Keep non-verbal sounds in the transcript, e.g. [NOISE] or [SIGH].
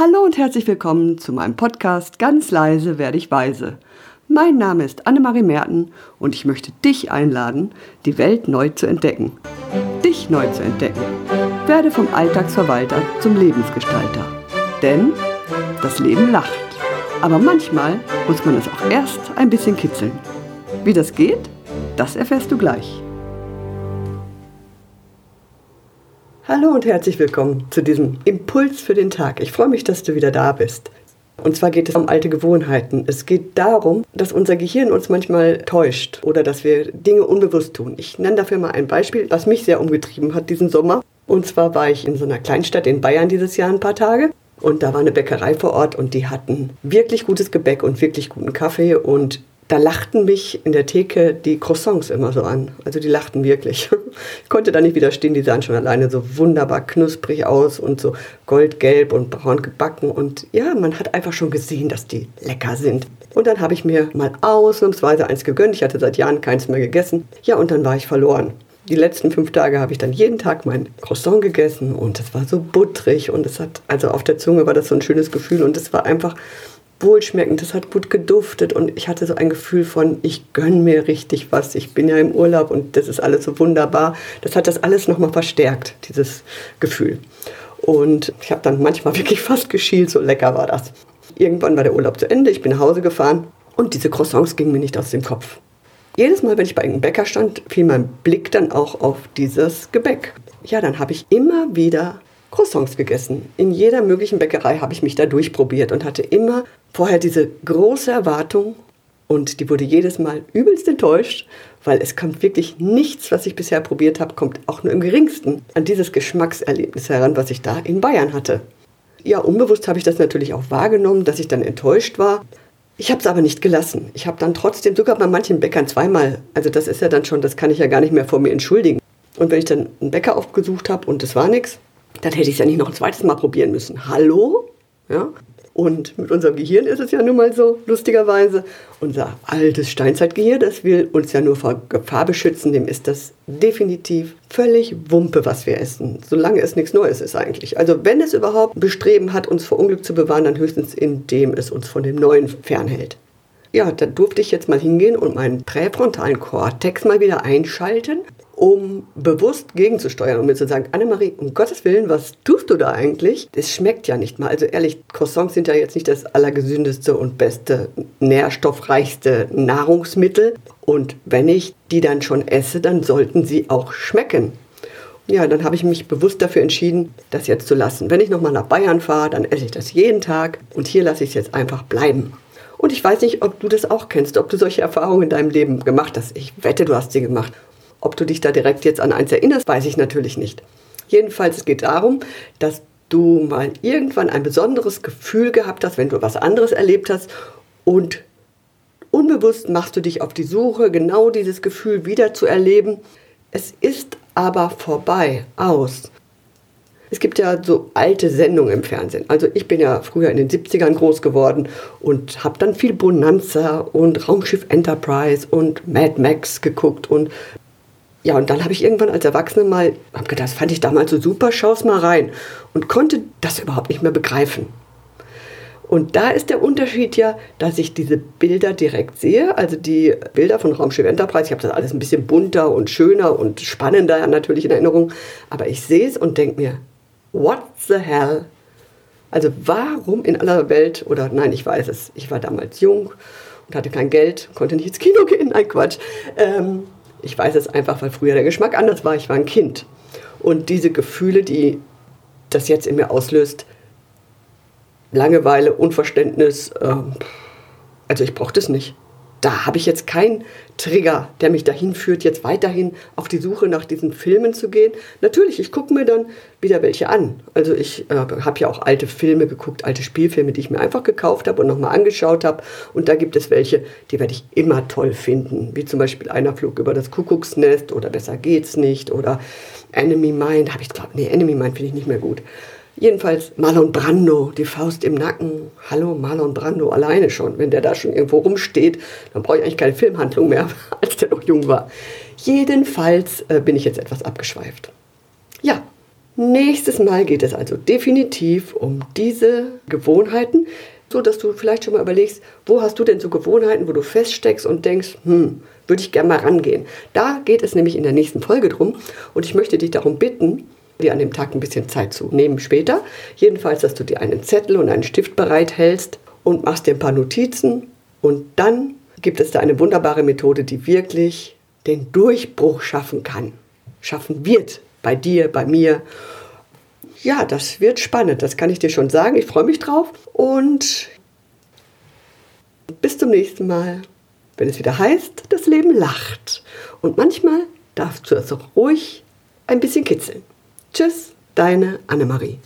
Hallo und herzlich willkommen zu meinem Podcast Ganz leise werde ich weise. Mein Name ist Annemarie Merten und ich möchte dich einladen, die Welt neu zu entdecken. Dich neu zu entdecken. Werde vom Alltagsverwalter zum Lebensgestalter. Denn das Leben lacht. Aber manchmal muss man es auch erst ein bisschen kitzeln. Wie das geht, das erfährst du gleich. Hallo und herzlich willkommen zu diesem Impuls für den Tag. Ich freue mich, dass du wieder da bist. Und zwar geht es um alte Gewohnheiten. Es geht darum, dass unser Gehirn uns manchmal täuscht oder dass wir Dinge unbewusst tun. Ich nenne dafür mal ein Beispiel, was mich sehr umgetrieben hat diesen Sommer. Und zwar war ich in so einer Kleinstadt in Bayern dieses Jahr ein paar Tage. Und da war eine Bäckerei vor Ort und die hatten wirklich gutes Gebäck und wirklich guten Kaffee. Und da lachten mich in der Theke die Croissants immer so an. Also die lachten wirklich. [LAUGHS] Ich konnte da nicht widerstehen, die sahen schon alleine so wunderbar knusprig aus und so goldgelb und braun gebacken. Und ja, man hat einfach schon gesehen, dass die lecker sind. Und dann habe ich mir mal ausnahmsweise eins gegönnt. Ich hatte seit Jahren keins mehr gegessen. Ja, und dann war ich verloren. Die letzten fünf Tage habe ich dann jeden Tag mein Croissant gegessen und es war so butterig und es hat, also auf der Zunge war das so ein schönes Gefühl und es war einfach wohlschmeckend, es hat gut geduftet und ich hatte so ein Gefühl von, ich gönne mir richtig was. Ich bin ja im Urlaub und das ist alles so wunderbar. Das hat das alles nochmal verstärkt, dieses Gefühl. Und ich habe dann manchmal [LAUGHS] wirklich fast geschielt, so lecker war das. Irgendwann war der Urlaub zu Ende, ich bin nach Hause gefahren und diese Croissants gingen mir nicht aus dem Kopf. Jedes Mal, wenn ich bei einem Bäcker stand, fiel mein Blick dann auch auf dieses Gebäck. Ja, dann habe ich immer wieder Croissants gegessen. In jeder möglichen Bäckerei habe ich mich da durchprobiert und hatte immer vorher diese große Erwartung und die wurde jedes Mal übelst enttäuscht, weil es kommt wirklich nichts, was ich bisher probiert habe, kommt auch nur im geringsten an dieses Geschmackserlebnis heran, was ich da in Bayern hatte. Ja, unbewusst habe ich das natürlich auch wahrgenommen, dass ich dann enttäuscht war. Ich habe es aber nicht gelassen. Ich habe dann trotzdem sogar bei manchen Bäckern zweimal, also das ist ja dann schon, das kann ich ja gar nicht mehr vor mir entschuldigen. Und wenn ich dann einen Bäcker aufgesucht habe und es war nichts, dann hätte ich es ja nicht noch ein zweites Mal probieren müssen. Hallo? Ja? Und mit unserem Gehirn ist es ja nun mal so, lustigerweise. Unser altes Steinzeitgehirn, das will uns ja nur vor Gefahr beschützen, dem ist das definitiv völlig Wumpe, was wir essen. Solange es nichts Neues ist eigentlich. Also wenn es überhaupt Bestreben hat, uns vor Unglück zu bewahren, dann höchstens indem es uns von dem Neuen fernhält. Ja, da durfte ich jetzt mal hingehen und meinen präfrontalen Kortex mal wieder einschalten um bewusst gegenzusteuern, um mir zu sagen, Annemarie, um Gottes Willen, was tust du da eigentlich? Das schmeckt ja nicht mal. Also ehrlich, Croissants sind ja jetzt nicht das allergesündeste und beste, nährstoffreichste Nahrungsmittel. Und wenn ich die dann schon esse, dann sollten sie auch schmecken. Ja, dann habe ich mich bewusst dafür entschieden, das jetzt zu lassen. Wenn ich nochmal nach Bayern fahre, dann esse ich das jeden Tag und hier lasse ich es jetzt einfach bleiben. Und ich weiß nicht, ob du das auch kennst, ob du solche Erfahrungen in deinem Leben gemacht hast. Ich wette, du hast sie gemacht. Ob du dich da direkt jetzt an eins erinnerst, weiß ich natürlich nicht. Jedenfalls, es geht darum, dass du mal irgendwann ein besonderes Gefühl gehabt hast, wenn du was anderes erlebt hast und unbewusst machst du dich auf die Suche, genau dieses Gefühl wieder zu erleben. Es ist aber vorbei, aus. Es gibt ja so alte Sendungen im Fernsehen. Also ich bin ja früher in den 70ern groß geworden und habe dann viel Bonanza und Raumschiff Enterprise und Mad Max geguckt und ja, und dann habe ich irgendwann als Erwachsene mal, habe gedacht, das fand ich damals so super, schau's mal rein und konnte das überhaupt nicht mehr begreifen. Und da ist der Unterschied ja, dass ich diese Bilder direkt sehe, also die Bilder von Raumschiff Enterprise. Ich habe das alles ein bisschen bunter und schöner und spannender natürlich in Erinnerung, aber ich sehe es und denke mir, what the hell? Also warum in aller Welt, oder nein, ich weiß es, ich war damals jung und hatte kein Geld, konnte nicht ins Kino gehen, nein Quatsch. Ähm, ich weiß es einfach, weil früher der Geschmack anders war. Ich war ein Kind. Und diese Gefühle, die das jetzt in mir auslöst, Langeweile, Unverständnis, äh, also ich brauche das nicht da habe ich jetzt keinen Trigger, der mich dahin führt, jetzt weiterhin auf die Suche nach diesen Filmen zu gehen. Natürlich, ich gucke mir dann wieder welche an. Also ich äh, habe ja auch alte Filme geguckt, alte Spielfilme, die ich mir einfach gekauft habe und nochmal angeschaut habe. Und da gibt es welche, die werde ich immer toll finden. Wie zum Beispiel Einer flog über das Kuckucksnest oder Besser geht's nicht oder Enemy Mind. Habe ich glaube, nee, Enemy Mind finde ich nicht mehr gut. Jedenfalls Marlon Brando, die Faust im Nacken. Hallo, Marlon Brando alleine schon. Wenn der da schon irgendwo rumsteht, dann brauche ich eigentlich keine Filmhandlung mehr, [LAUGHS] als der noch jung war. Jedenfalls äh, bin ich jetzt etwas abgeschweift. Ja, Nächstes Mal geht es also definitiv um diese Gewohnheiten, so dass du vielleicht schon mal überlegst, wo hast du denn so Gewohnheiten, wo du feststeckst und denkst, hm, würde ich gerne mal rangehen. Da geht es nämlich in der nächsten Folge drum und ich möchte dich darum bitten, dir an dem Tag ein bisschen Zeit zu nehmen später. Jedenfalls, dass du dir einen Zettel und einen Stift bereithältst und machst dir ein paar Notizen und dann gibt es da eine wunderbare Methode, die wirklich den Durchbruch schaffen kann, schaffen wird bei dir, bei mir. Ja, das wird spannend, das kann ich dir schon sagen. Ich freue mich drauf und bis zum nächsten Mal, wenn es wieder heißt, das Leben lacht. Und manchmal darfst du es auch ruhig ein bisschen kitzeln. Tschüss, deine Annemarie.